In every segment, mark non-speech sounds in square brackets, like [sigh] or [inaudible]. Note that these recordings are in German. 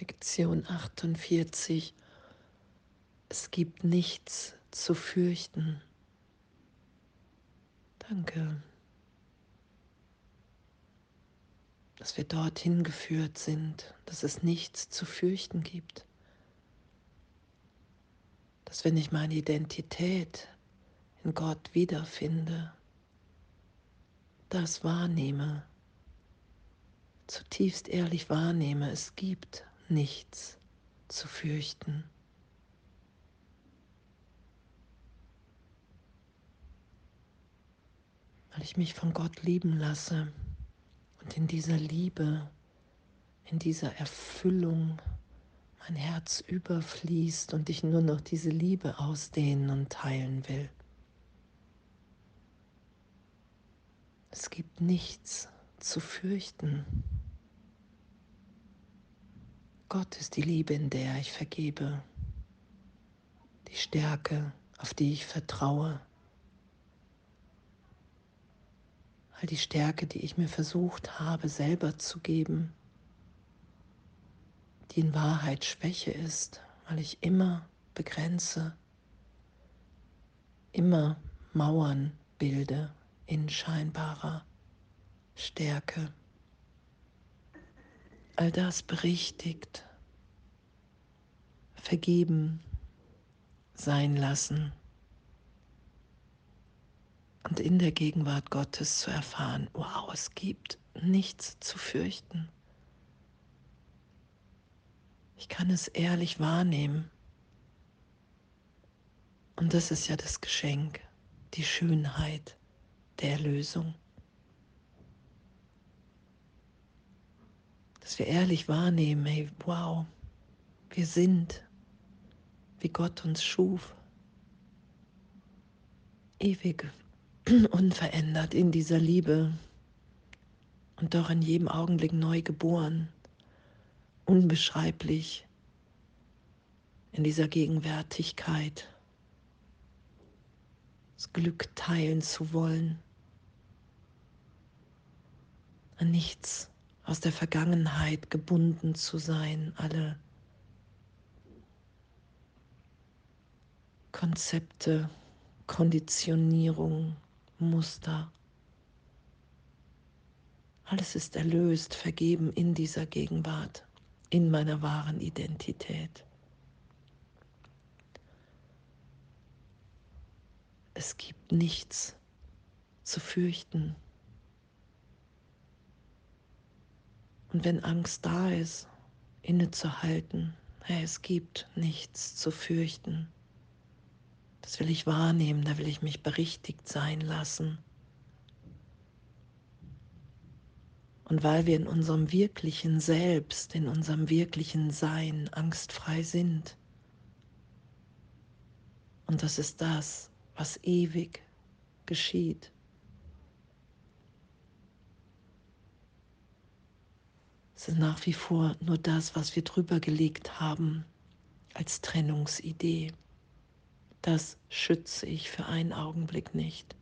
Lektion 48. Es gibt nichts zu fürchten. Danke, dass wir dorthin geführt sind, dass es nichts zu fürchten gibt. Dass wenn ich meine Identität in Gott wiederfinde, das wahrnehme, zutiefst ehrlich wahrnehme, es gibt nichts zu fürchten. Weil ich mich von Gott lieben lasse und in dieser Liebe, in dieser Erfüllung mein Herz überfließt und ich nur noch diese Liebe ausdehnen und teilen will. Es gibt nichts zu fürchten. Gott ist die Liebe, in der ich vergebe, die Stärke, auf die ich vertraue, all die Stärke, die ich mir versucht habe selber zu geben, die in Wahrheit Schwäche ist, weil ich immer begrenze, immer Mauern bilde in scheinbarer Stärke all das berichtigt, vergeben sein lassen und in der Gegenwart Gottes zu erfahren, wow, es gibt nichts zu fürchten. Ich kann es ehrlich wahrnehmen. Und das ist ja das Geschenk, die Schönheit der Erlösung. Dass wir ehrlich wahrnehmen, hey, wow, wir sind, wie Gott uns schuf, ewig, [clears throat] unverändert in dieser Liebe und doch in jedem Augenblick neu geboren, unbeschreiblich in dieser Gegenwärtigkeit, das Glück teilen zu wollen, an nichts aus der Vergangenheit gebunden zu sein, alle Konzepte, Konditionierung, Muster. Alles ist erlöst, vergeben in dieser Gegenwart, in meiner wahren Identität. Es gibt nichts zu fürchten. Und wenn Angst da ist, innezuhalten, hey, es gibt nichts zu fürchten. Das will ich wahrnehmen, da will ich mich berichtigt sein lassen. Und weil wir in unserem wirklichen Selbst, in unserem wirklichen Sein angstfrei sind, und das ist das, was ewig geschieht, Ist nach wie vor nur das, was wir drüber gelegt haben als Trennungsidee. Das schütze ich für einen Augenblick nicht.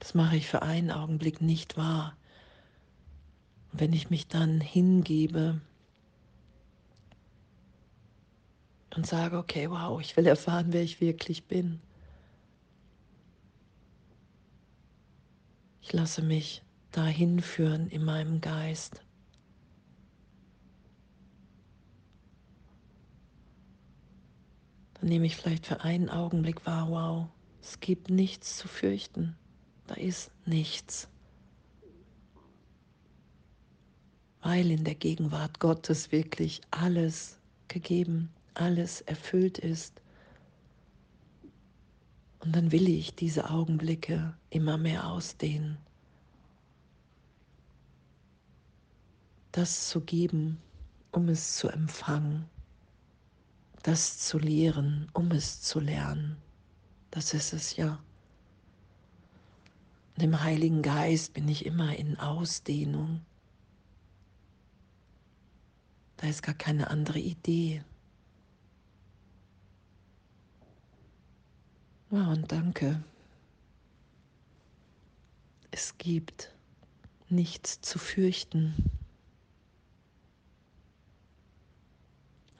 Das mache ich für einen Augenblick nicht wahr. Und wenn ich mich dann hingebe und sage, okay, wow, ich will erfahren, wer ich wirklich bin. Ich lasse mich dahin führen in meinem Geist. Nehme ich vielleicht für einen Augenblick wahr, wow, es gibt nichts zu fürchten. Da ist nichts. Weil in der Gegenwart Gottes wirklich alles gegeben, alles erfüllt ist. Und dann will ich diese Augenblicke immer mehr ausdehnen. Das zu geben, um es zu empfangen das zu lehren, um es zu lernen. Das ist es ja. Im Heiligen Geist bin ich immer in Ausdehnung. Da ist gar keine andere Idee. Ja, und danke. Es gibt nichts zu fürchten.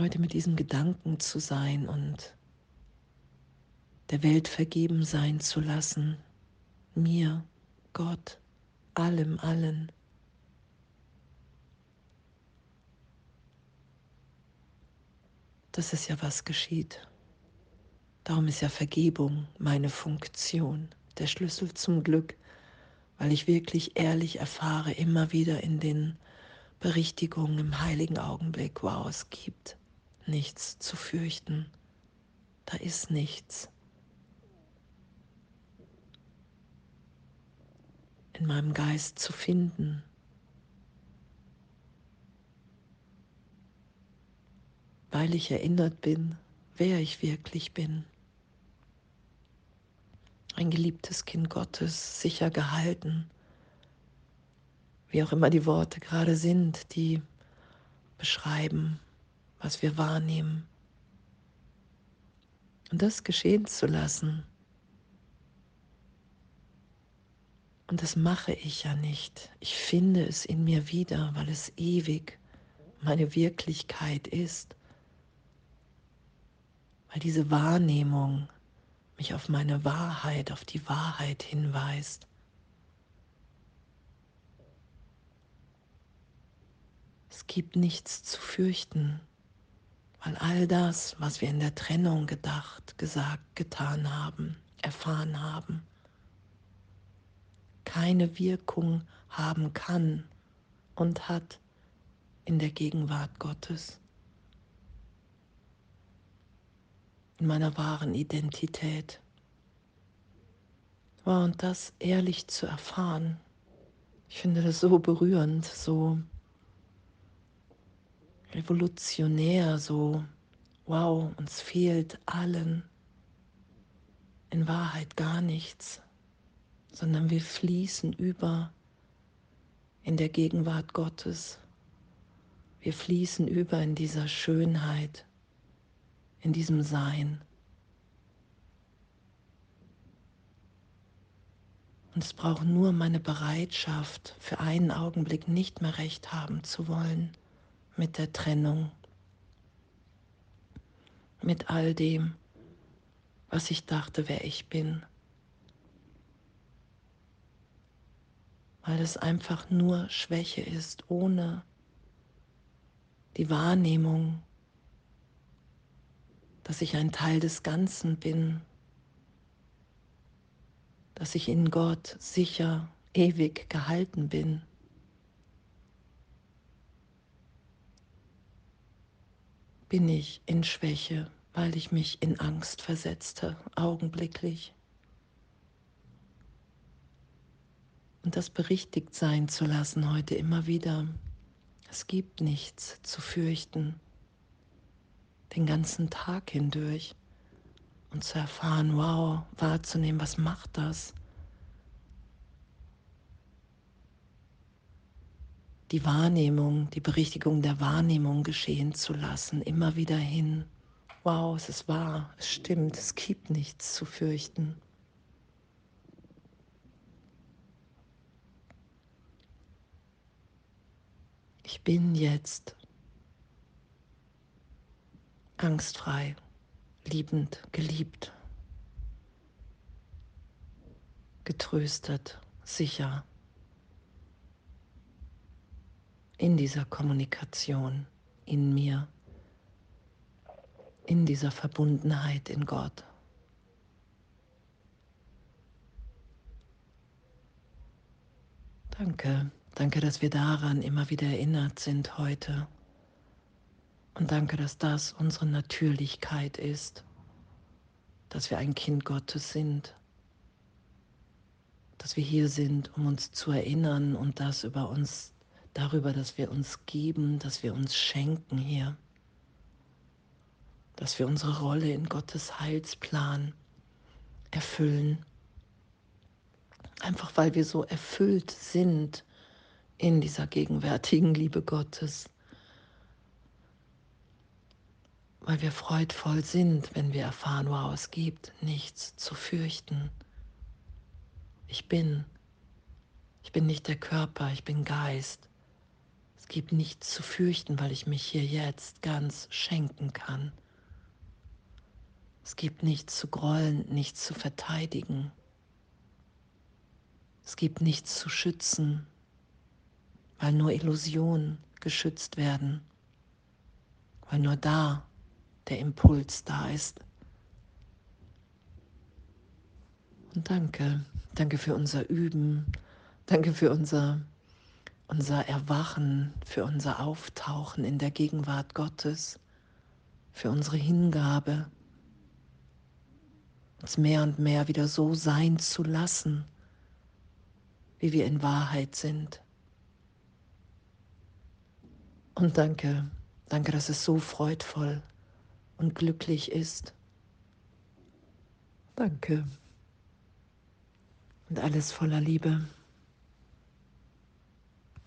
Heute mit diesem Gedanken zu sein und der Welt vergeben sein zu lassen, mir, Gott, allem, allen. Das ist ja, was geschieht. Darum ist ja Vergebung meine Funktion, der Schlüssel zum Glück, weil ich wirklich ehrlich erfahre, immer wieder in den Berichtigungen im heiligen Augenblick, wow, es gibt nichts zu fürchten. Da ist nichts. in meinem Geist zu finden. Weil ich erinnert bin, wer ich wirklich bin. Ein geliebtes Kind Gottes, sicher gehalten, wie auch immer die Worte gerade sind, die beschreiben, was wir wahrnehmen. Und das geschehen zu lassen, Und das mache ich ja nicht. Ich finde es in mir wieder, weil es ewig meine Wirklichkeit ist. Weil diese Wahrnehmung mich auf meine Wahrheit, auf die Wahrheit hinweist. Es gibt nichts zu fürchten, weil all das, was wir in der Trennung gedacht, gesagt, getan haben, erfahren haben, keine Wirkung haben kann und hat in der Gegenwart Gottes, in meiner wahren Identität. Und das ehrlich zu erfahren, ich finde das so berührend, so revolutionär, so wow, uns fehlt allen in Wahrheit gar nichts sondern wir fließen über in der Gegenwart Gottes. Wir fließen über in dieser Schönheit, in diesem Sein. Und es braucht nur meine Bereitschaft, für einen Augenblick nicht mehr recht haben zu wollen mit der Trennung, mit all dem, was ich dachte, wer ich bin. weil es einfach nur Schwäche ist, ohne die Wahrnehmung, dass ich ein Teil des Ganzen bin, dass ich in Gott sicher, ewig gehalten bin. Bin ich in Schwäche, weil ich mich in Angst versetzte, augenblicklich. und das berichtigt sein zu lassen heute immer wieder. Es gibt nichts zu fürchten, den ganzen Tag hindurch und zu erfahren, wow, wahrzunehmen, was macht das? Die Wahrnehmung, die Berichtigung der Wahrnehmung geschehen zu lassen, immer wieder hin. Wow, es ist wahr, es stimmt, es gibt nichts zu fürchten. Ich bin jetzt angstfrei, liebend, geliebt, getröstet, sicher in dieser Kommunikation in mir, in dieser Verbundenheit in Gott. Danke. Danke, dass wir daran immer wieder erinnert sind heute. Und danke, dass das unsere Natürlichkeit ist, dass wir ein Kind Gottes sind, dass wir hier sind, um uns zu erinnern und das über uns, darüber, dass wir uns geben, dass wir uns schenken hier, dass wir unsere Rolle in Gottes Heilsplan erfüllen. Einfach weil wir so erfüllt sind in dieser gegenwärtigen Liebe Gottes, weil wir freudvoll sind, wenn wir erfahren, wow, es gibt nichts zu fürchten. Ich bin, ich bin nicht der Körper, ich bin Geist. Es gibt nichts zu fürchten, weil ich mich hier jetzt ganz schenken kann. Es gibt nichts zu grollen, nichts zu verteidigen. Es gibt nichts zu schützen, weil nur Illusionen geschützt werden, weil nur da der Impuls da ist. Und danke, danke für unser Üben, danke für unser, unser Erwachen, für unser Auftauchen in der Gegenwart Gottes, für unsere Hingabe, uns mehr und mehr wieder so sein zu lassen, wie wir in Wahrheit sind. Und danke, danke, dass es so freudvoll und glücklich ist. Danke. Und alles voller Liebe.